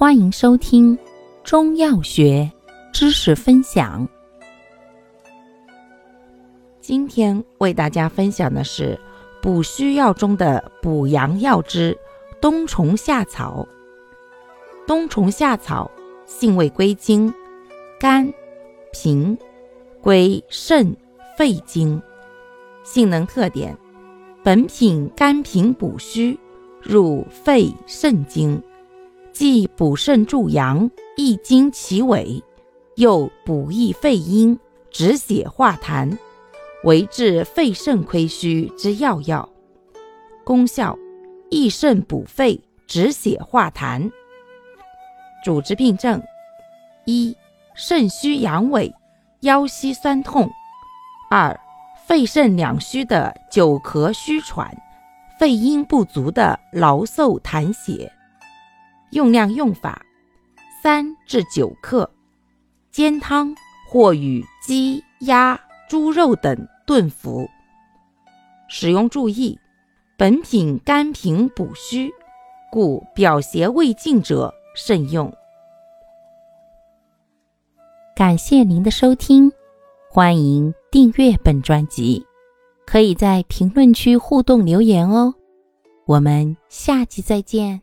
欢迎收听中药学知识分享。今天为大家分享的是补虚药中的补阳药之冬虫夏草。冬虫夏草性味归经：肝、脾，归肾、肺经。性能特点：本品甘平补虚，入肺肾经。既补肾助阳，益精其尾，又补益肺阴，止血化痰，为治肺肾亏虚之要药。功效：益肾补肺，止血化痰。主治病症：一、肾虚阳痿、腰膝酸痛；二、肺肾两虚的久咳虚喘、肺阴不足的劳嗽痰血。用量用法：三至九克，煎汤或与鸡、鸭、猪肉等炖服。使用注意：本品甘平补虚，故表邪未尽者慎用。感谢您的收听，欢迎订阅本专辑，可以在评论区互动留言哦。我们下期再见。